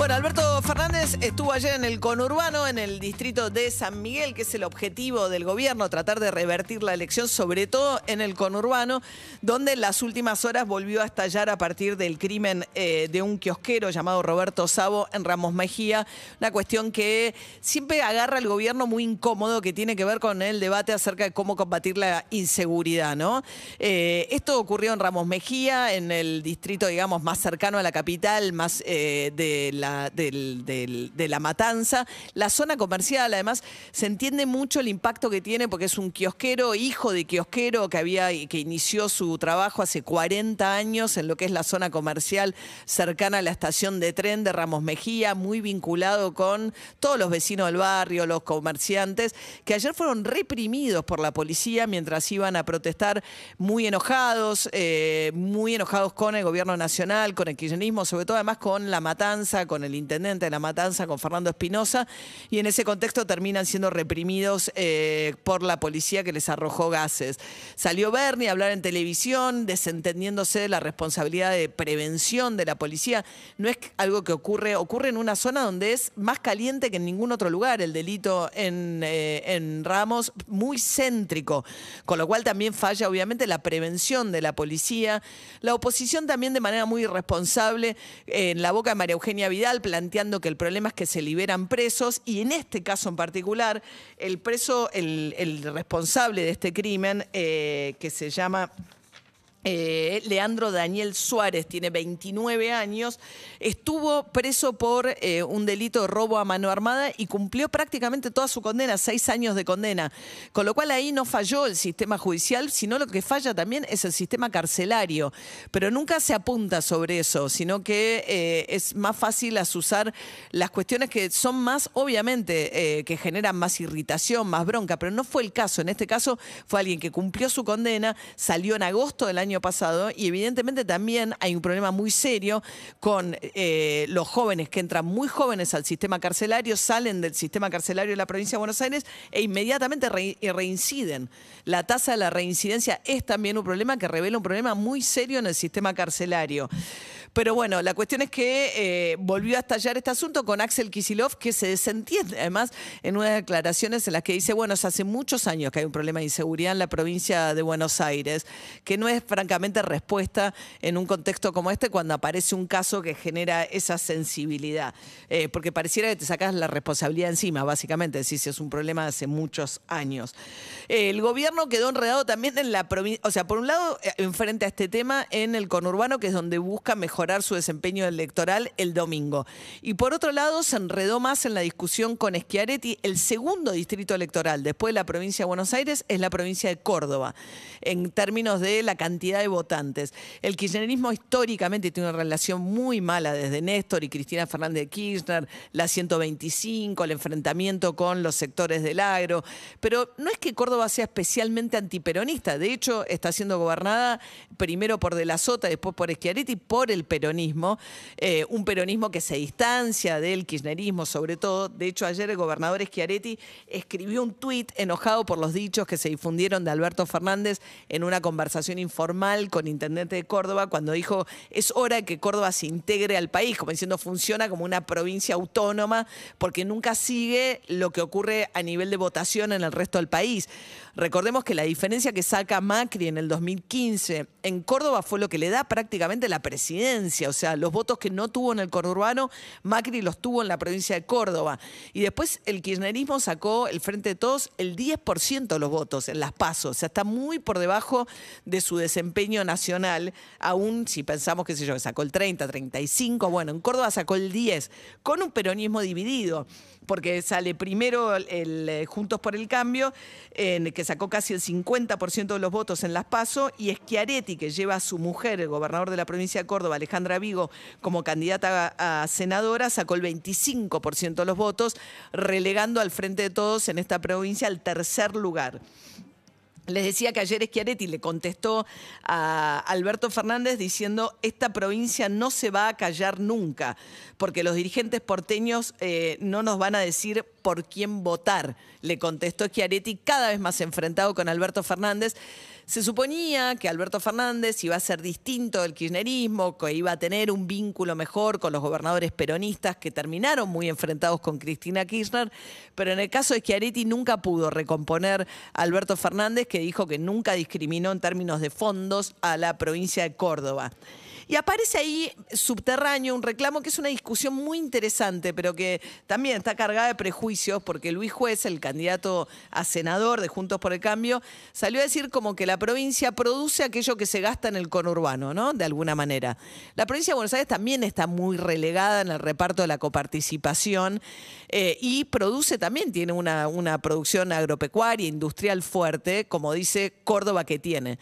Bueno, Alberto Fernández estuvo ayer en el conurbano, en el distrito de San Miguel, que es el objetivo del gobierno, tratar de revertir la elección, sobre todo en el conurbano, donde en las últimas horas volvió a estallar a partir del crimen eh, de un kiosquero llamado Roberto Sabo en Ramos Mejía, una cuestión que siempre agarra al gobierno muy incómodo, que tiene que ver con el debate acerca de cómo combatir la inseguridad, ¿no? Eh, esto ocurrió en Ramos Mejía, en el distrito, digamos, más cercano a la capital, más eh, de la de la matanza. La zona comercial, además, se entiende mucho el impacto que tiene porque es un kiosquero, hijo de kiosquero que había que inició su trabajo hace 40 años en lo que es la zona comercial cercana a la estación de tren de Ramos Mejía, muy vinculado con todos los vecinos del barrio, los comerciantes, que ayer fueron reprimidos por la policía mientras iban a protestar muy enojados, eh, muy enojados con el gobierno nacional, con el kirchnerismo, sobre todo además con la matanza, con el intendente de la matanza, con Fernando Espinosa, y en ese contexto terminan siendo reprimidos eh, por la policía que les arrojó gases. Salió Bernie a hablar en televisión, desentendiéndose de la responsabilidad de prevención de la policía. No es algo que ocurre, ocurre en una zona donde es más caliente que en ningún otro lugar, el delito en, eh, Ramos, muy céntrico, con lo cual también falla obviamente la prevención de la policía. La oposición también de manera muy irresponsable, en la boca de María Eugenia Vidal, planteando que el problema es que se liberan presos y en este caso en particular, el preso, el, responsable de este crimen, eh, que se llama... Eh, Leandro Daniel Suárez tiene 29 años, estuvo preso por eh, un delito de robo a mano armada y cumplió prácticamente toda su condena, seis años de condena. Con lo cual ahí no falló el sistema judicial, sino lo que falla también es el sistema carcelario. Pero nunca se apunta sobre eso, sino que eh, es más fácil asusar las cuestiones que son más, obviamente, que generan más irritación, más bronca, pero no fue el caso. En este caso fue alguien que cumplió su condena, salió en agosto del año pasado y evidentemente también hay un problema muy serio con eh, los jóvenes que entran muy jóvenes al sistema carcelario, salen del sistema carcelario de la provincia de Buenos Aires e inmediatamente re- reinciden. La tasa de la reincidencia es también un problema que revela un problema muy serio en el sistema carcelario. Pero bueno, la cuestión es que eh, volvió a estallar este asunto con Axel Kisilov, que se desentiende además en unas declaraciones en las que dice, bueno, es hace muchos años que hay un problema de inseguridad en la provincia de Buenos Aires, que no es francamente respuesta en un contexto como este cuando aparece un caso que genera esa sensibilidad. Eh, porque pareciera que te sacas la responsabilidad encima, básicamente, si es un problema de hace muchos años. El gobierno quedó enredado también en la provincia, o sea, por un lado, eh, enfrente a este tema en el conurbano, que es donde busca mejorar su desempeño electoral el domingo. Y por otro lado, se enredó más en la discusión con Schiaretti. El segundo distrito electoral, después de la provincia de Buenos Aires, es la provincia de Córdoba, en términos de la cantidad de votantes. El kirchnerismo históricamente tiene una relación muy mala desde Néstor y Cristina Fernández de Kirchner, la 125, el enfrentamiento con los sectores del agro. Pero no es que Córdoba sea especialmente antiperonista. De hecho, está siendo gobernada primero por De la Sota, después por Schiaretti, por el peronismo. Eh, un peronismo que se distancia del kirchnerismo, sobre todo. De hecho, ayer el gobernador Schiaretti escribió un tuit enojado por los dichos que se difundieron de Alberto Fernández en una conversación informal con intendente de Córdoba, cuando dijo es hora que Córdoba se integre al país, como diciendo funciona como una provincia autónoma, porque nunca sigue lo que ocurre a nivel de votación en el resto del país. Recordemos que la diferencia que saca Macri en el 2015 en Córdoba fue lo que le da prácticamente la presidencia, o sea, los votos que no tuvo en el conurbano, Macri los tuvo en la provincia de Córdoba. Y después el kirchnerismo sacó el Frente de Todos el 10% de los votos en las pasos, o sea, está muy por debajo de su desempeño nacional, aún si pensamos, qué sé yo, que sacó el 30, 35, bueno, en Córdoba sacó el 10, con un peronismo dividido porque sale primero el, el, eh, Juntos por el Cambio, en, que sacó casi el 50% de los votos en las PASO, y Schiaretti, que lleva a su mujer, el gobernador de la provincia de Córdoba, Alejandra Vigo, como candidata a, senadora, sacó el 25% de los votos, relegando al frente de todos en esta provincia al tercer lugar. Les decía que ayer Schiaretti le contestó a Alberto Fernández diciendo esta provincia no se va a callar nunca, porque los dirigentes porteños eh, no nos van a decir por quién votar, le contestó Schiaretti cada vez más enfrentado con Alberto Fernández. Se suponía que Alberto Fernández iba a ser distinto del kirchnerismo, que iba a tener un vínculo mejor con los gobernadores peronistas que terminaron muy enfrentados con Cristina Kirchner, pero en el caso de Schiaretti nunca pudo recomponer a Alberto Fernández, que dijo que nunca discriminó en términos de fondos a la provincia de Córdoba. Y aparece ahí subterráneo un reclamo que es una discusión muy interesante, pero que también está cargada de prejuicios, porque Luis Juez, el candidato a senador de Juntos por el Cambio, salió a decir como que la provincia produce aquello que se gasta en el conurbano, ¿no? De alguna manera. La provincia de Buenos Aires también está muy relegada en el reparto de la coparticipación eh, y produce también, tiene una, una producción agropecuaria, industrial fuerte, como dice Córdoba que tiene.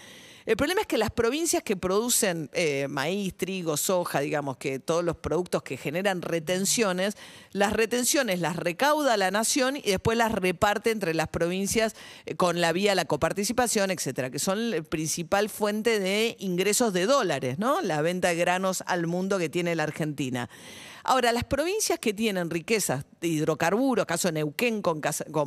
El problema es que las provincias que producen eh, maíz, trigo, soja, digamos que todos los productos que generan retenciones, las retenciones las recauda la nación y después las reparte entre las provincias eh, con la vía la coparticipación, etcétera, que son la principal fuente de ingresos de dólares, ¿no? La venta de granos al mundo que tiene la Argentina. Ahora, las provincias que tienen riquezas de hidrocarburos, caso Neuquén con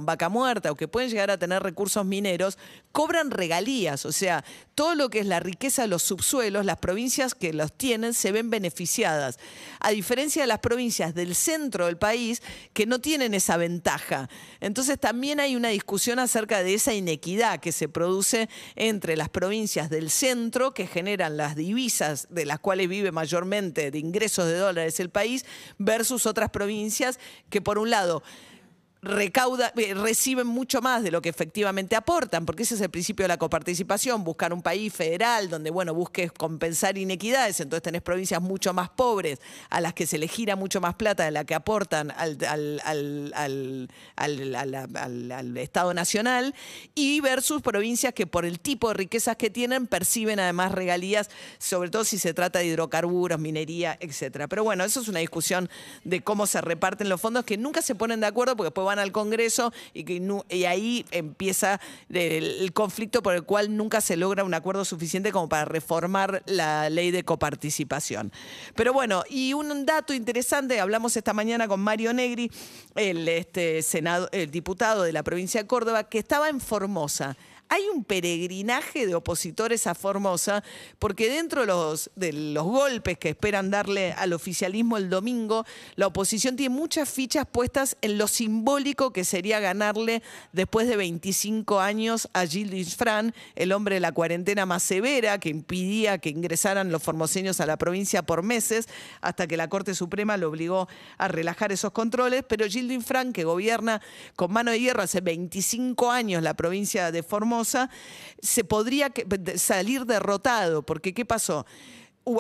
vaca muerta, o que pueden llegar a tener recursos mineros, cobran regalías. O sea, todo lo que es la riqueza de los subsuelos, las provincias que los tienen se ven beneficiadas. A diferencia de las provincias del centro del país que no tienen esa ventaja. Entonces también hay una discusión acerca de esa inequidad que se produce entre las provincias del centro, que generan las divisas de las cuales vive mayormente de ingresos de dólares el país, versus otras provincias que por un lado recauda, eh, reciben mucho más de lo que efectivamente aportan, porque ese es el principio de la coparticipación, buscar un país federal donde, bueno, busques compensar inequidades, entonces tenés provincias mucho más pobres a las que se le gira mucho más plata de la que aportan al, al Estado Nacional, y versus provincias que por el tipo de riquezas que tienen perciben además regalías, sobre todo si se trata de hidrocarburos, minería, etcétera. Pero bueno, eso es una discusión de cómo se reparten los fondos que nunca se ponen de acuerdo porque después van al Congreso y, ahí empieza el, conflicto por el cual nunca se logra un acuerdo suficiente como para reformar la ley de coparticipación. Pero bueno, y un dato interesante, hablamos esta mañana con Mario Negri, el, este, senado, el diputado de la provincia de Córdoba, que estaba en Formosa hay un peregrinaje de opositores a Formosa, porque dentro de los, golpes que esperan darle al oficialismo el domingo, la oposición tiene muchas fichas puestas en lo simbólico que sería ganarle después de 25 años a Gilles Fran, el hombre de la cuarentena más severa que impidía que ingresaran los formoseños a la provincia por meses, hasta que la Corte Suprema lo obligó a relajar esos controles. Pero Gilles Fran, que gobierna con mano de hierro hace 25 años la provincia de Formosa, se podría salir derrotado, porque ¿qué pasó?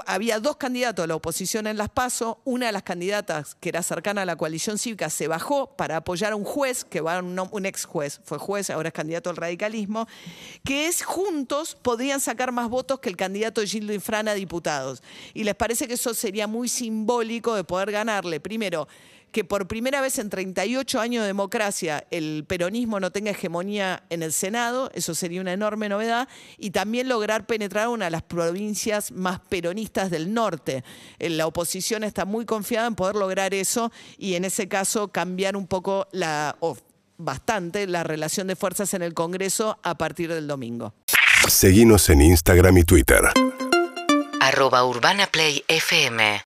había dos candidatos a la oposición en las PASO, una de las candidatas que era cercana a la coalición cívica se bajó para apoyar a un juez, que va un, ex juez, fue juez, ahora es candidato al radicalismo, que es juntos podrían sacar más votos que el candidato Gildo Infrana a diputados. Y les parece que eso sería muy simbólico de poder ganarle, primero, que por primera vez en 38 años de democracia el peronismo no tenga hegemonía en el Senado, eso sería una enorme novedad, y también lograr penetrar una de las provincias más peronistas del norte. Eh, la oposición está muy confiada en poder lograr eso y en ese caso cambiar un poco la, o bastante la relación de fuerzas en el Congreso a partir del domingo. Seguimos en Instagram y Twitter. Arroba Urbana Play FM